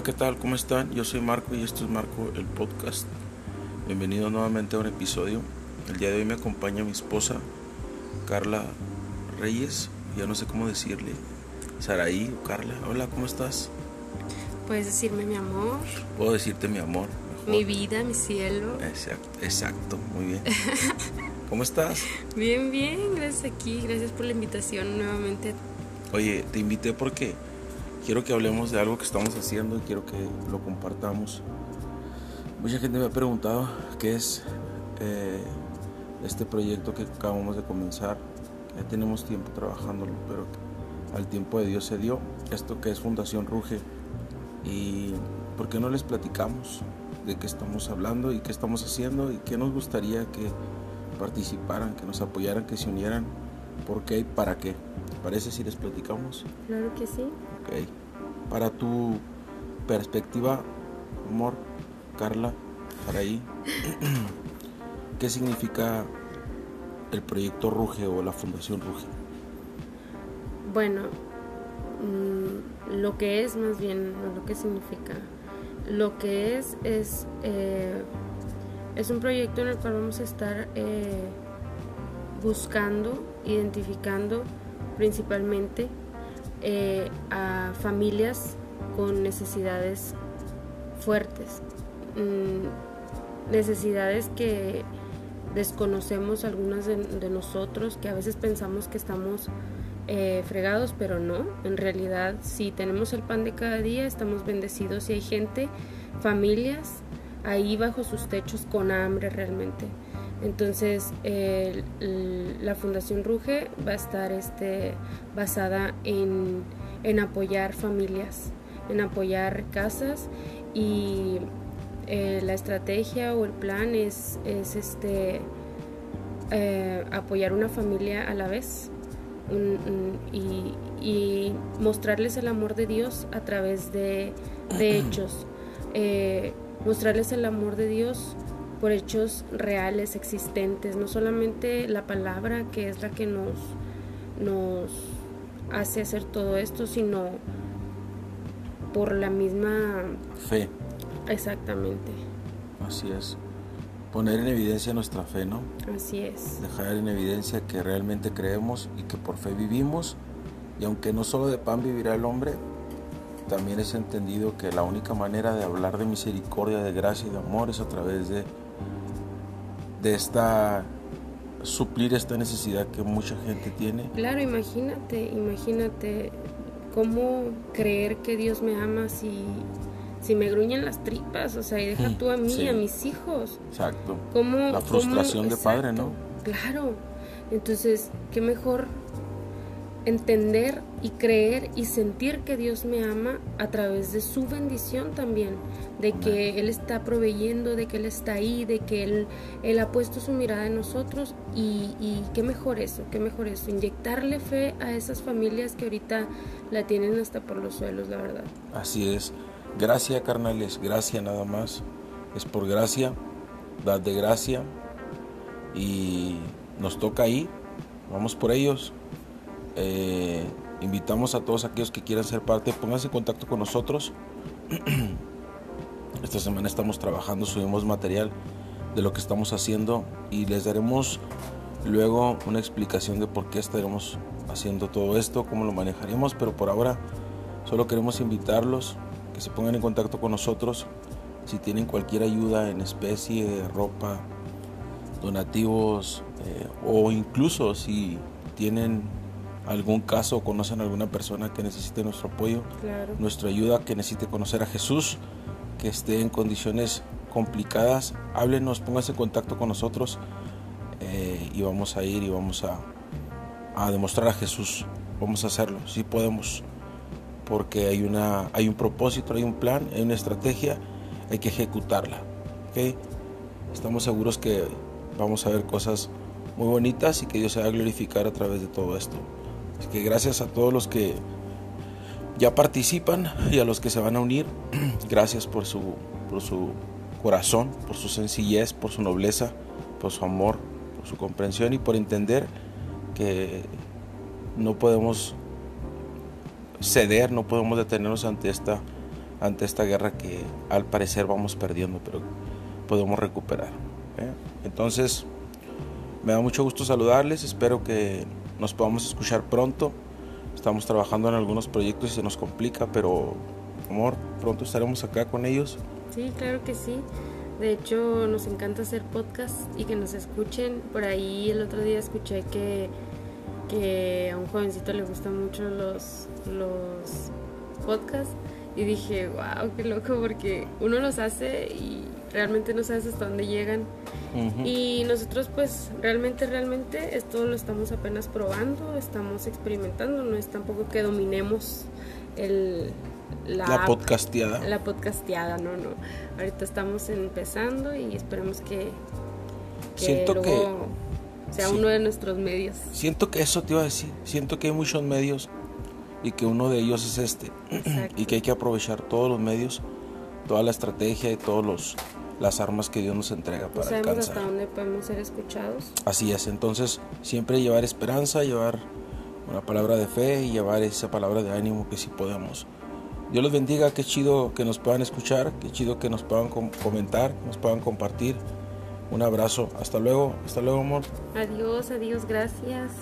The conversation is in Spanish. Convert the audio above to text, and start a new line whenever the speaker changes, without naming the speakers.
Hola, ¿qué tal? ¿Cómo están? Yo soy Marco y esto es Marco el podcast. Bienvenido nuevamente a un episodio. El día de hoy me acompaña mi esposa, Carla Reyes. Ya no sé cómo decirle. Saraí o Carla. Hola, ¿cómo estás?
Puedes decirme mi amor.
Puedo decirte mi amor.
Mi vida, mi cielo.
Exacto, exacto, muy bien. ¿Cómo estás?
Bien, bien, gracias aquí. Gracias por la invitación nuevamente.
Oye, te invité porque quiero que hablemos de algo que estamos haciendo y quiero que lo compartamos. Mucha gente me ha preguntado qué es eh, este proyecto que acabamos de comenzar. Ya tenemos tiempo trabajándolo, pero al tiempo de Dios se dio. Esto que es Fundación Ruge. ¿Y por qué no les platicamos de qué estamos hablando y qué estamos haciendo y qué nos gustaría que participaran, que nos apoyaran, que se unieran? ¿Por qué y para qué? ¿Te parece si les platicamos?
Claro que sí.
Ok. Para tu perspectiva, amor, Carla, para ahí, ¿qué significa el proyecto Ruge o la Fundación Ruge?
Bueno, mm, lo que es más bien, no lo que significa. Lo que es es, eh, es un proyecto en el cual vamos a estar eh, buscando, identificando principalmente eh, a familias con necesidades fuertes, mm, necesidades que desconocemos algunas de, nosotros, que a veces pensamos que estamos eh, fregados, pero no, en realidad si tenemos el pan de cada día, estamos bendecidos y hay gente, familias ahí bajo sus techos con hambre realmente. Entonces, la Fundación Ruge va a estar este, basada en, apoyar familias, en apoyar casas y eh, la estrategia o el plan es, es este, eh, apoyar una familia a la vez y, mostrarles el amor de Dios a través de, hechos, eh, mostrarles el amor de Dios por hechos reales, existentes, no solamente la palabra que es la que nos, nos hace hacer todo esto, sino por la misma
fe.
Exactamente.
Así es. Poner en evidencia nuestra fe, ¿no?
Así es.
Dejar en evidencia que realmente creemos y que por fe vivimos. Y aunque no solo de pan vivirá el hombre, también es entendido que la única manera de hablar de misericordia, de gracia y de amor es a través de de esta suplir esta necesidad que mucha gente tiene.
Claro, imagínate, imagínate cómo creer que Dios me ama si, si me gruñen las tripas, o sea, y deja tú a mí, y a mis hijos.
Exacto.
¿Cómo,
La frustración de padre, ¿no?
Claro. Entonces, qué mejor entender y creer y sentir que Dios me ama a través de su bendición también, de que Él está proveyendo, de que Él está ahí, de que Él, él ha puesto su mirada en nosotros y, y, qué mejor eso, qué mejor eso, inyectarle fe a esas familias que ahorita la tienen hasta por los suelos, la verdad.
Así es, gracia carnales, gracia nada más, es por gracia, dad de gracia y nos toca ahí, vamos por ellos eh, invitamos a todos aquellos que quieran ser parte, pónganse en contacto con nosotros. Esta semana estamos trabajando, subimos material de lo que estamos haciendo y les daremos luego una explicación de por qué estaremos haciendo todo esto, cómo lo manejaremos, pero por ahora solo queremos invitarlos que se pongan en contacto con nosotros si tienen cualquier ayuda en especie, ropa, donativos eh, o incluso si tienen algún caso o conocen a alguna persona que necesite nuestro apoyo, nuestra ayuda, que necesite conocer a Jesús, que esté en condiciones complicadas, háblenos, pónganse en contacto con nosotros eh, y vamos a ir y vamos a, a, demostrar a Jesús. Vamos a hacerlo, si podemos, porque hay, una, hay un propósito, hay un plan, hay una estrategia, hay que ejecutarla. ¿okay? Estamos seguros que vamos a ver cosas muy bonitas y que Dios se va a glorificar a través de todo esto. Así que gracias a todos los que ya participan y a los que se van a unir, gracias por su, por su corazón, por su sencillez, por su nobleza, por su amor, por su comprensión y por entender que no podemos ceder, no podemos detenernos ante esta ante esta guerra que al parecer vamos perdiendo, pero podemos recuperar. ¿eh? Entonces, me da mucho gusto saludarles, espero que nos podamos escuchar pronto. Estamos trabajando en algunos proyectos y se nos complica, pero amor, pronto estaremos acá con ellos.
Sí, claro que sí. De hecho, nos encanta hacer podcast y que nos escuchen. Por ahí el otro día escuché que, que a un jovencito le gustan mucho los, los podcasts y dije, wow, qué loco, porque uno los hace y realmente no sabes hasta dónde llegan. Y nosotros pues realmente, realmente esto lo estamos apenas probando, estamos experimentando, no es tampoco que dominemos el,
la, podcasteada.
La podcasteada, no, no. Ahorita estamos empezando y esperemos que,
Siento que
sea uno de nuestros medios.
Siento que eso te iba a decir, siento que hay muchos medios y que uno de ellos es este y que hay que aprovechar todos los medios, toda la estrategia y todos los las armas que Dios nos entrega para
sabemos
alcanzar.
hasta dónde podemos ser escuchados.
Así es, entonces siempre llevar esperanza, llevar una palabra de fe y llevar esa palabra de ánimo que sí podemos. Dios los bendiga, qué chido que nos puedan escuchar, qué chido que nos puedan comentar, nos puedan compartir. Un abrazo, hasta luego, hasta luego amor.
Adiós, adiós, gracias.